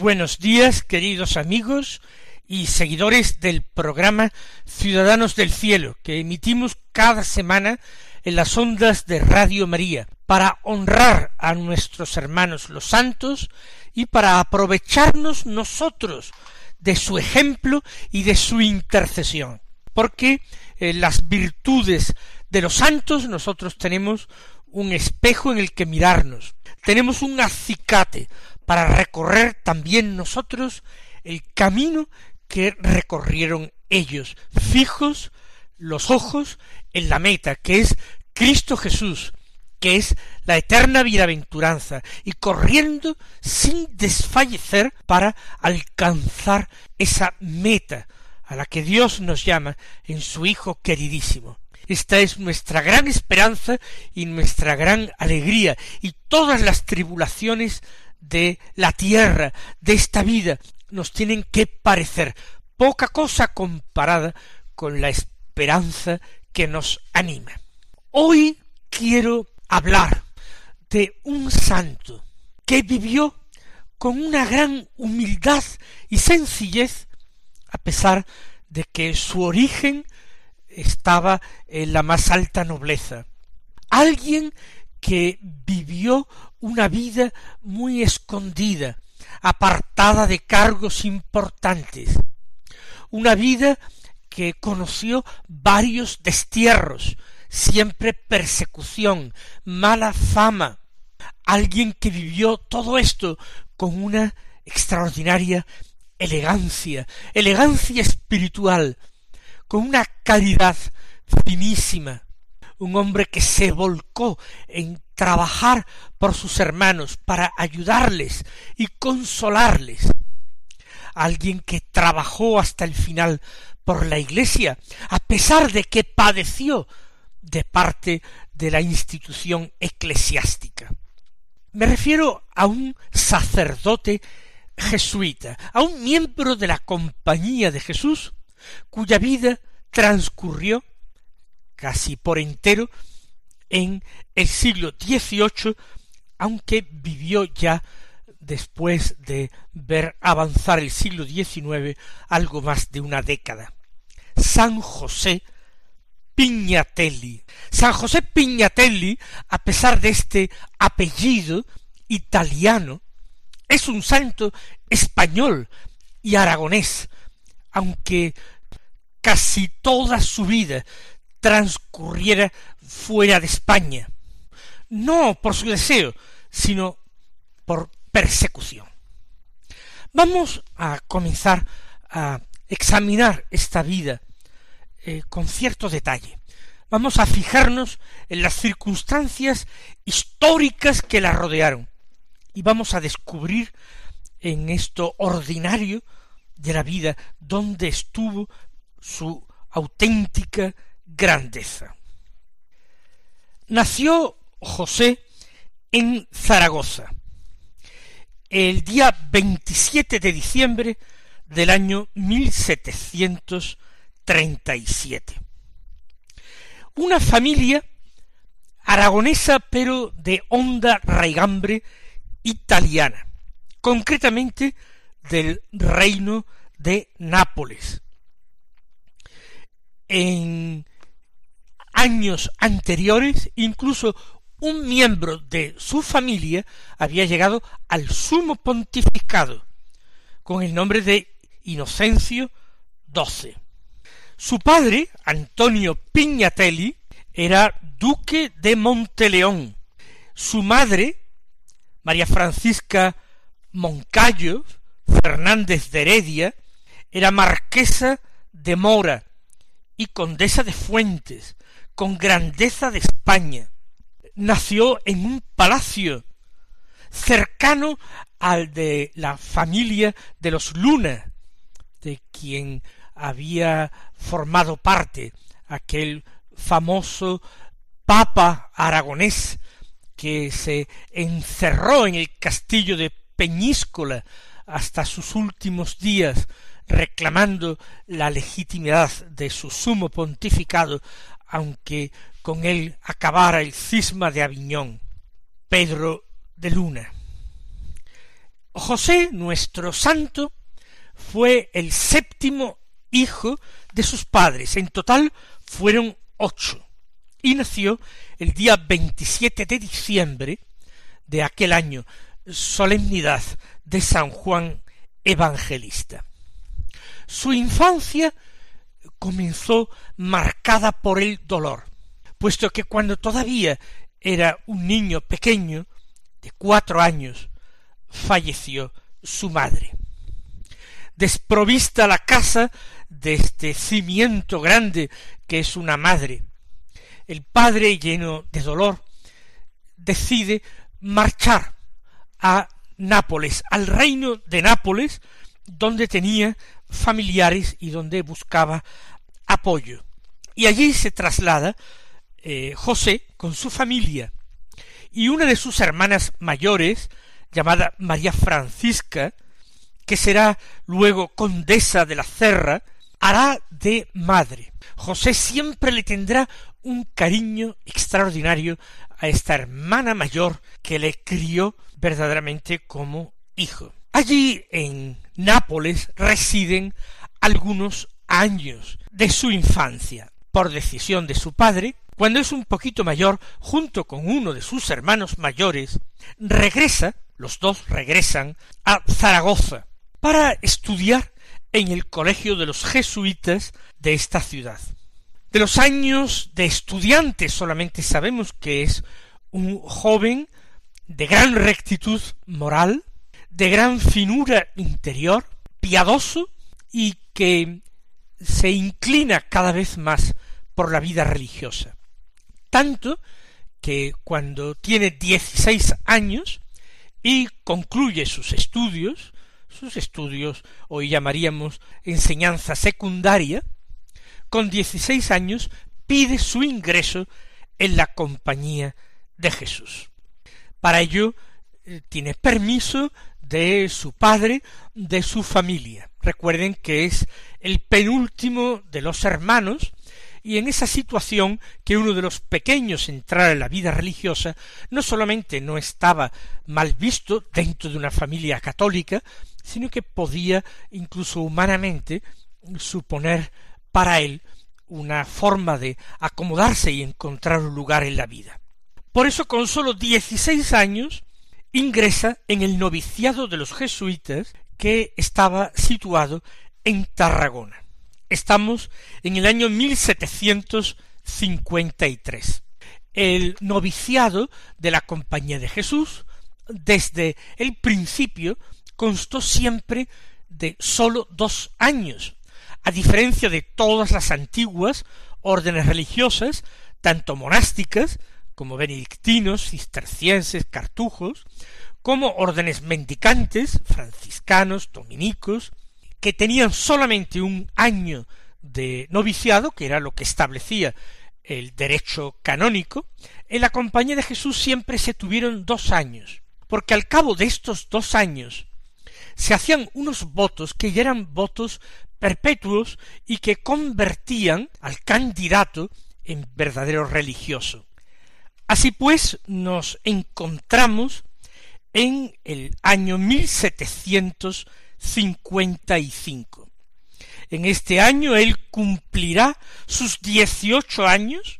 Buenos días, queridos amigos y seguidores del programa Ciudadanos del Cielo, que emitimos cada semana en las ondas de Radio María, para honrar a nuestros hermanos los santos y para aprovecharnos nosotros de su ejemplo y de su intercesión. Porque en las virtudes de los santos nosotros tenemos un espejo en el que mirarnos, tenemos un acicate para recorrer también nosotros el camino que recorrieron ellos, fijos los ojos en la meta, que es Cristo Jesús, que es la eterna bienaventuranza, y corriendo sin desfallecer para alcanzar esa meta a la que Dios nos llama en su Hijo queridísimo. Esta es nuestra gran esperanza y nuestra gran alegría, y todas las tribulaciones de la tierra, de esta vida, nos tienen que parecer poca cosa comparada con la esperanza que nos anima. Hoy quiero hablar de un santo que vivió con una gran humildad y sencillez, a pesar de que su origen estaba en la más alta nobleza. Alguien que vivió una vida muy escondida, apartada de cargos importantes, una vida que conoció varios destierros, siempre persecución, mala fama, alguien que vivió todo esto con una extraordinaria elegancia, elegancia espiritual, con una caridad finísima, un hombre que se volcó en trabajar por sus hermanos para ayudarles y consolarles. Alguien que trabajó hasta el final por la Iglesia, a pesar de que padeció de parte de la institución eclesiástica. Me refiero a un sacerdote jesuita, a un miembro de la Compañía de Jesús, cuya vida transcurrió casi por entero en el siglo XVIII, aunque vivió ya después de ver avanzar el siglo XIX algo más de una década. San José Pignatelli. San José Pignatelli, a pesar de este apellido italiano, es un santo español y aragonés, aunque casi toda su vida transcurriera fuera de España, no por su deseo, sino por persecución. Vamos a comenzar a examinar esta vida eh, con cierto detalle. Vamos a fijarnos en las circunstancias históricas que la rodearon y vamos a descubrir en esto ordinario de la vida donde estuvo su auténtica grandeza. Nació José en Zaragoza el día 27 de diciembre del año 1737. Una familia aragonesa pero de honda raigambre italiana, concretamente del reino de Nápoles. En años anteriores, incluso un miembro de su familia había llegado al sumo pontificado con el nombre de Inocencio XII. Su padre, Antonio Pignatelli, era duque de Monteleón. Su madre, María Francisca Moncayo Fernández de Heredia, era marquesa de Mora y condesa de Fuentes, con grandeza de España. Nació en un palacio cercano al de la familia de los Luna, de quien había formado parte aquel famoso papa aragonés que se encerró en el castillo de Peñíscola hasta sus últimos días reclamando la legitimidad de su sumo pontificado, aunque con él acabara el cisma de Aviñón, Pedro de Luna. José, nuestro santo, fue el séptimo hijo de sus padres. En total fueron ocho. Y nació el día 27 de diciembre de aquel año, solemnidad de San Juan Evangelista. Su infancia comenzó marcada por el dolor, puesto que cuando todavía era un niño pequeño, de cuatro años, falleció su madre. Desprovista la casa de este cimiento grande que es una madre, el padre, lleno de dolor, decide marchar a Nápoles, al reino de Nápoles, donde tenía familiares y donde buscaba apoyo. Y allí se traslada eh, José con su familia y una de sus hermanas mayores, llamada María Francisca, que será luego condesa de la Cerra, hará de madre. José siempre le tendrá un cariño extraordinario a esta hermana mayor que le crió verdaderamente como hijo. Allí en Nápoles residen algunos años de su infancia. Por decisión de su padre, cuando es un poquito mayor, junto con uno de sus hermanos mayores, regresa, los dos regresan a Zaragoza para estudiar en el colegio de los jesuitas de esta ciudad. De los años de estudiante solamente sabemos que es un joven de gran rectitud moral, de gran finura interior, piadoso y que se inclina cada vez más por la vida religiosa. Tanto que cuando tiene dieciséis años y concluye sus estudios, sus estudios hoy llamaríamos enseñanza secundaria, con dieciséis años pide su ingreso en la compañía de Jesús. Para ello eh, tiene permiso de su padre, de su familia. Recuerden que es el penúltimo de los hermanos, y en esa situación que uno de los pequeños entrara en la vida religiosa, no solamente no estaba mal visto dentro de una familia católica, sino que podía incluso humanamente suponer para él una forma de acomodarse y encontrar un lugar en la vida. Por eso con sólo dieciséis años ingresa en el noviciado de los jesuitas que estaba situado en Tarragona. Estamos en el año 1753. El noviciado de la Compañía de Jesús desde el principio constó siempre de sólo dos años, a diferencia de todas las antiguas órdenes religiosas, tanto monásticas como benedictinos, cistercienses, cartujos, como órdenes mendicantes, franciscanos, dominicos, que tenían solamente un año de noviciado, que era lo que establecía el derecho canónico, en la compañía de Jesús siempre se tuvieron dos años, porque al cabo de estos dos años se hacían unos votos que ya eran votos perpetuos y que convertían al candidato en verdadero religioso. Así pues, nos encontramos en el año 1755. En este año él cumplirá sus dieciocho años,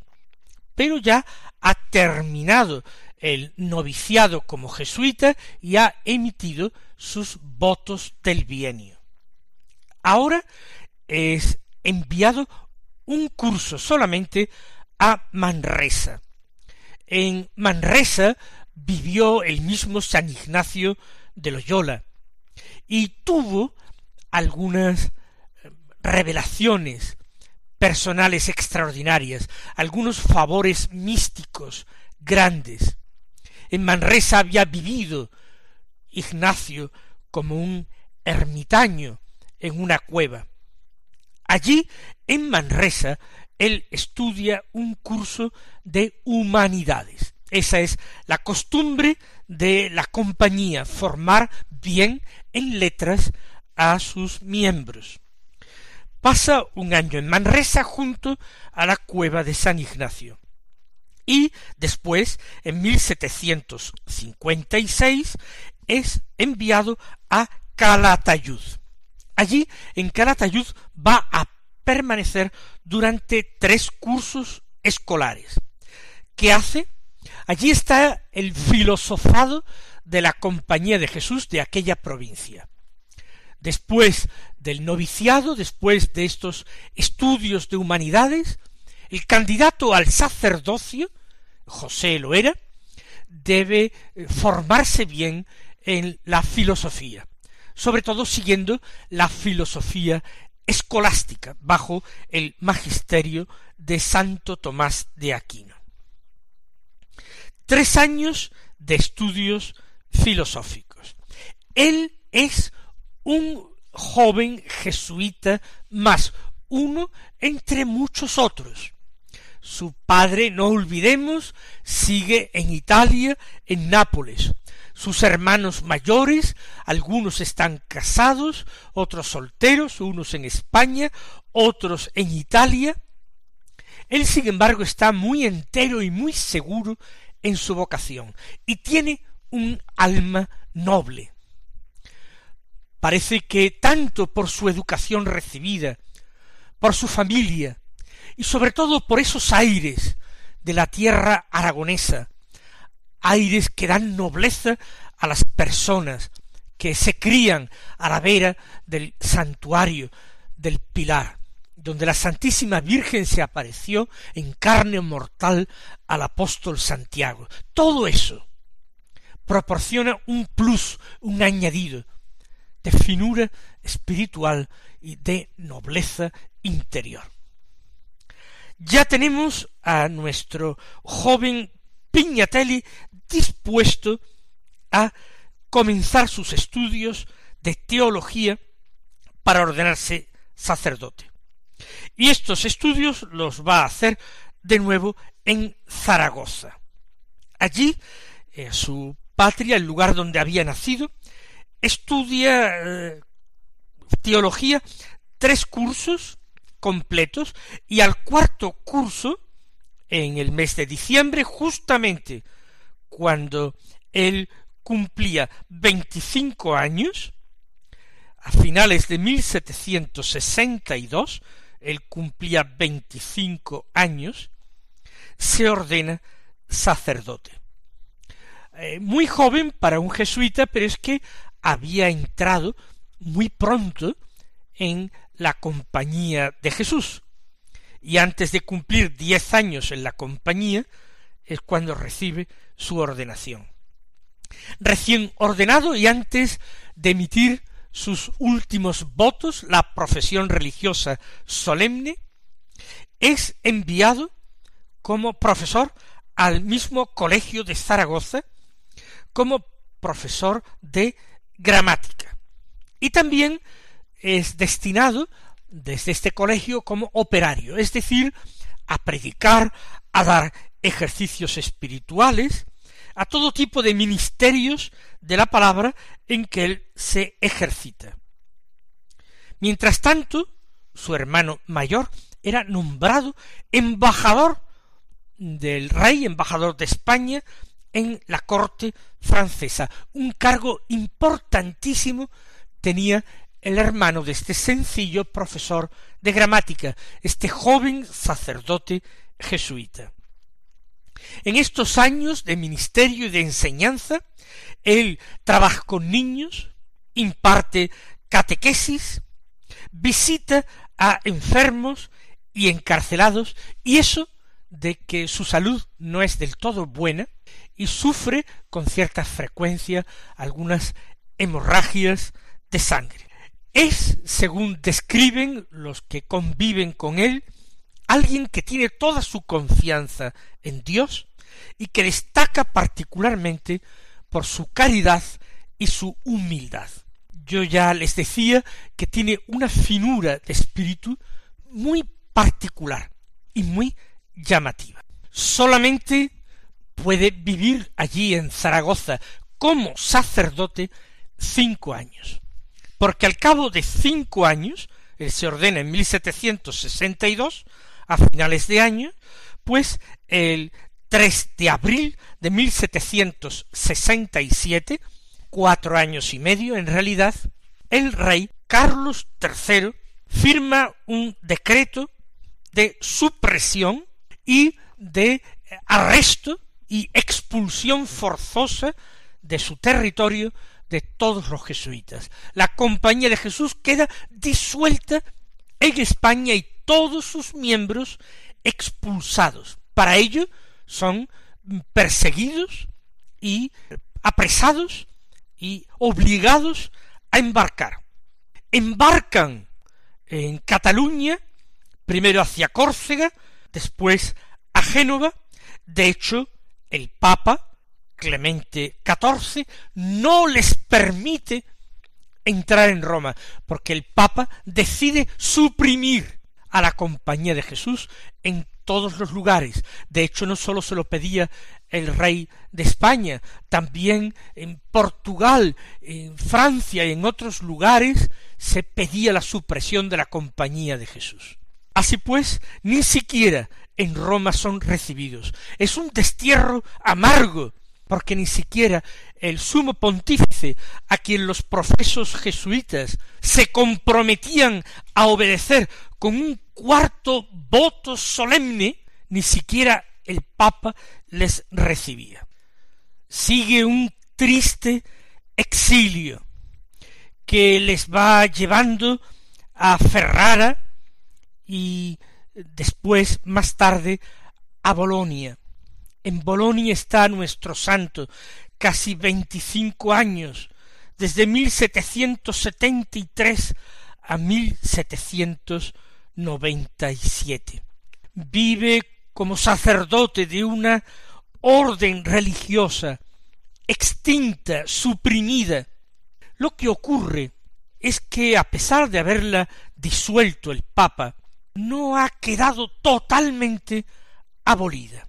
pero ya ha terminado el noviciado como jesuita y ha emitido sus votos del bienio. Ahora es enviado un curso solamente a Manresa, en Manresa vivió el mismo San Ignacio de Loyola y tuvo algunas eh, revelaciones personales extraordinarias, algunos favores místicos grandes. En Manresa había vivido Ignacio como un ermitaño en una cueva. Allí, en Manresa, él estudia un curso de humanidades. Esa es la costumbre de la compañía, formar bien en letras a sus miembros. Pasa un año en Manresa junto a la cueva de San Ignacio. Y después, en 1756, es enviado a Calatayud. Allí, en Calatayud, va a permanecer durante tres cursos escolares. ¿Qué hace? Allí está el filosofado de la Compañía de Jesús de aquella provincia. Después del noviciado, después de estos estudios de humanidades, el candidato al sacerdocio, José lo era, debe eh, formarse bien en la filosofía, sobre todo siguiendo la filosofía escolástica bajo el magisterio de Santo Tomás de Aquino. Tres años de estudios filosóficos. Él es un joven jesuita más uno entre muchos otros. Su padre, no olvidemos, sigue en Italia, en Nápoles. Sus hermanos mayores, algunos están casados, otros solteros, unos en España, otros en Italia. Él, sin embargo, está muy entero y muy seguro en su vocación y tiene un alma noble. Parece que tanto por su educación recibida, por su familia, y sobre todo por esos aires de la tierra aragonesa, aires que dan nobleza a las personas que se crían a la vera del santuario del Pilar, donde la Santísima Virgen se apareció en carne mortal al apóstol Santiago. Todo eso proporciona un plus, un añadido de finura espiritual y de nobleza interior. Ya tenemos a nuestro joven Piñatelli dispuesto a comenzar sus estudios de teología para ordenarse sacerdote. Y estos estudios los va a hacer de nuevo en Zaragoza. Allí, en su patria, el lugar donde había nacido, estudia eh, teología tres cursos completos y al cuarto curso, en el mes de diciembre, justamente cuando él cumplía veinticinco años, a finales de 1762, él cumplía veinticinco años, se ordena sacerdote. Eh, muy joven para un jesuita, pero es que había entrado muy pronto en la compañía de Jesús. Y antes de cumplir diez años en la compañía es cuando recibe su ordenación. Recién ordenado y antes de emitir sus últimos votos, la profesión religiosa solemne, es enviado como profesor al mismo colegio de Zaragoza, como profesor de gramática. Y también es destinado desde este colegio como operario, es decir, a predicar, a dar ejercicios espirituales, a todo tipo de ministerios de la palabra en que él se ejercita. Mientras tanto, su hermano mayor era nombrado embajador del rey, embajador de España, en la corte francesa. Un cargo importantísimo tenía el hermano de este sencillo profesor de gramática, este joven sacerdote jesuita. En estos años de ministerio y de enseñanza, él trabaja con niños, imparte catequesis, visita a enfermos y encarcelados, y eso de que su salud no es del todo buena y sufre con cierta frecuencia algunas hemorragias de sangre. Es, según describen los que conviven con él, alguien que tiene toda su confianza en Dios y que destaca particularmente por su caridad y su humildad. Yo ya les decía que tiene una finura de espíritu muy particular y muy llamativa. Solamente puede vivir allí en Zaragoza como sacerdote cinco años. Porque al cabo de cinco años, se ordena en 1762, a finales de año, pues el 3 de abril de 1767, cuatro años y medio en realidad, el rey Carlos III firma un decreto de supresión y de arresto y expulsión forzosa de su territorio de todos los jesuitas. La Compañía de Jesús queda disuelta en España y todos sus miembros expulsados. Para ello son perseguidos y apresados y obligados a embarcar. Embarcan en Cataluña, primero hacia Córcega, después a Génova. De hecho, el Papa Clemente XIV no les permite entrar en Roma, porque el Papa decide suprimir a la Compañía de Jesús en todos los lugares. De hecho, no sólo se lo pedía el rey de España, también en Portugal, en Francia y en otros lugares se pedía la supresión de la Compañía de Jesús. Así pues, ni siquiera en Roma son recibidos. Es un destierro amargo, porque ni siquiera el sumo pontífice, a quien los profesos jesuitas se comprometían a obedecer con un cuarto voto solemne, ni siquiera el Papa les recibía. Sigue un triste exilio que les va llevando a Ferrara y después, más tarde, a Bolonia. En Bolonia está nuestro santo, casi veinticinco años, desde mil setecientos setenta y tres a mil setecientos noventa y siete. Vive como sacerdote de una orden religiosa extinta, suprimida. Lo que ocurre es que a pesar de haberla disuelto el Papa, no ha quedado totalmente abolida.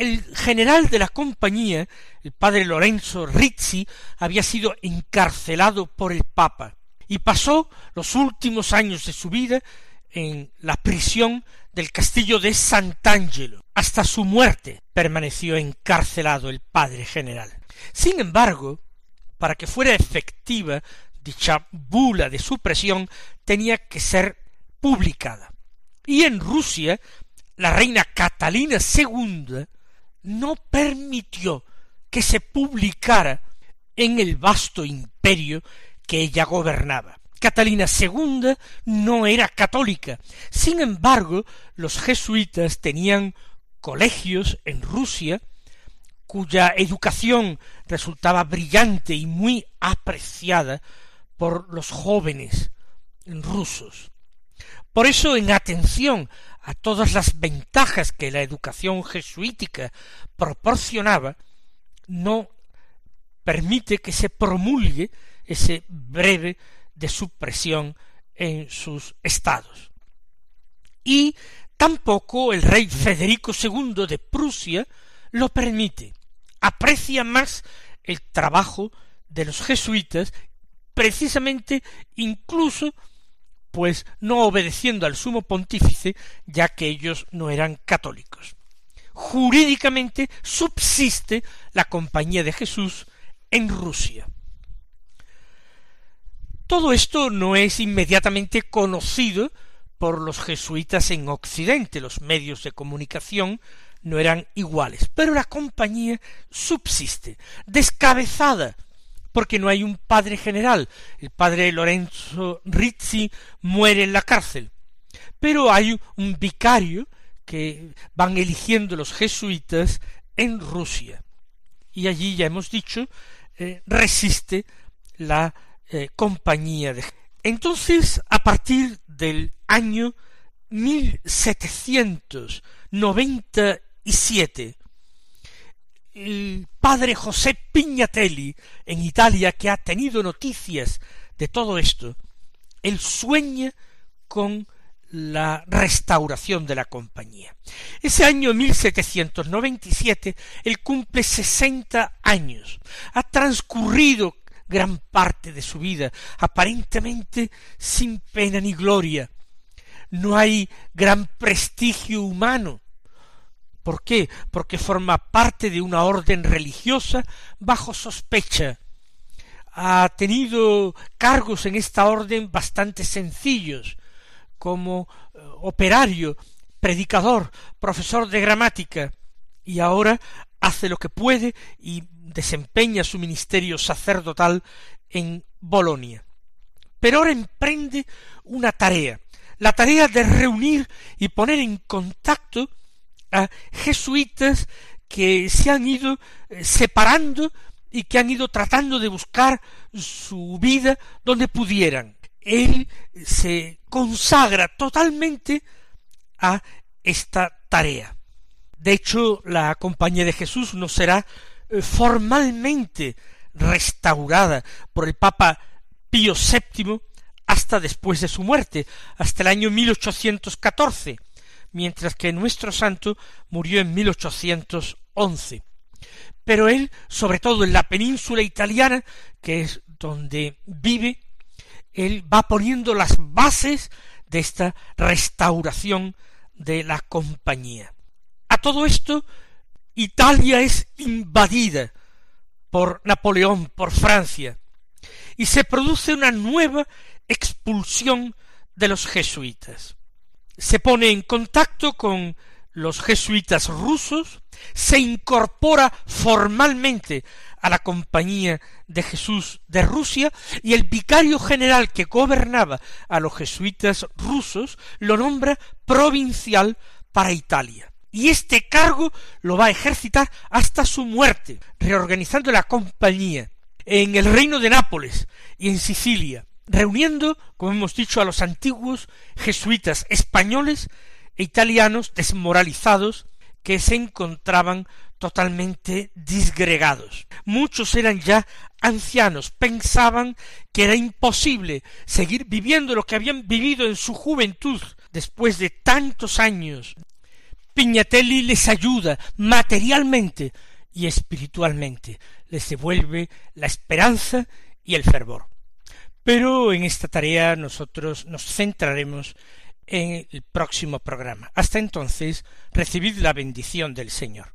El general de la compañía, el padre Lorenzo Rizzi, había sido encarcelado por el Papa y pasó los últimos años de su vida en la prisión del castillo de Sant'Angelo. Hasta su muerte permaneció encarcelado el padre general. Sin embargo, para que fuera efectiva dicha bula de supresión, tenía que ser publicada. Y en Rusia, la reina Catalina II no permitió que se publicara en el vasto imperio que ella gobernaba. Catalina II no era católica. Sin embargo, los jesuitas tenían colegios en Rusia cuya educación resultaba brillante y muy apreciada por los jóvenes rusos. Por eso, en atención a todas las ventajas que la educación jesuítica proporcionaba, no permite que se promulgue ese breve de supresión en sus estados. Y tampoco el rey Federico II de Prusia lo permite. Aprecia más el trabajo de los jesuitas, precisamente incluso pues no obedeciendo al sumo pontífice, ya que ellos no eran católicos. Jurídicamente subsiste la Compañía de Jesús en Rusia. Todo esto no es inmediatamente conocido por los jesuitas en Occidente, los medios de comunicación no eran iguales, pero la compañía subsiste, descabezada, porque no hay un padre general. El padre Lorenzo Rizzi muere en la cárcel, pero hay un vicario que van eligiendo los jesuitas en Rusia. Y allí, ya hemos dicho, eh, resiste la eh, compañía de... Entonces, a partir del año 1797, el padre José Pignatelli en Italia, que ha tenido noticias de todo esto, él sueña con la restauración de la compañía. Ese año 1797 él cumple sesenta años. Ha transcurrido gran parte de su vida aparentemente sin pena ni gloria. No hay gran prestigio humano. ¿Por qué? Porque forma parte de una orden religiosa bajo sospecha. Ha tenido cargos en esta orden bastante sencillos, como eh, operario, predicador, profesor de gramática, y ahora hace lo que puede y desempeña su ministerio sacerdotal en Bolonia. Pero ahora emprende una tarea, la tarea de reunir y poner en contacto a jesuitas que se han ido eh, separando y que han ido tratando de buscar su vida donde pudieran él se consagra totalmente a esta tarea. De hecho, la Compañía de Jesús no será eh, formalmente restaurada por el Papa Pío VII hasta después de su muerte, hasta el año 1814, mientras que nuestro santo murió en 1811. Pero él, sobre todo en la península italiana, que es donde vive, él va poniendo las bases de esta restauración de la compañía. A todo esto, Italia es invadida por Napoleón, por Francia, y se produce una nueva expulsión de los jesuitas. Se pone en contacto con los jesuitas rusos, se incorpora formalmente a la Compañía de Jesús de Rusia y el vicario general que gobernaba a los jesuitas rusos lo nombra provincial para Italia. Y este cargo lo va a ejercitar hasta su muerte, reorganizando la compañía en el reino de Nápoles y en Sicilia, reuniendo, como hemos dicho, a los antiguos jesuitas españoles e italianos desmoralizados que se encontraban totalmente disgregados. Muchos eran ya ancianos, pensaban que era imposible seguir viviendo lo que habían vivido en su juventud después de tantos años. Piñatelli les ayuda materialmente y espiritualmente, les devuelve la esperanza y el fervor. Pero en esta tarea nosotros nos centraremos en el próximo programa. Hasta entonces, recibid la bendición del Señor.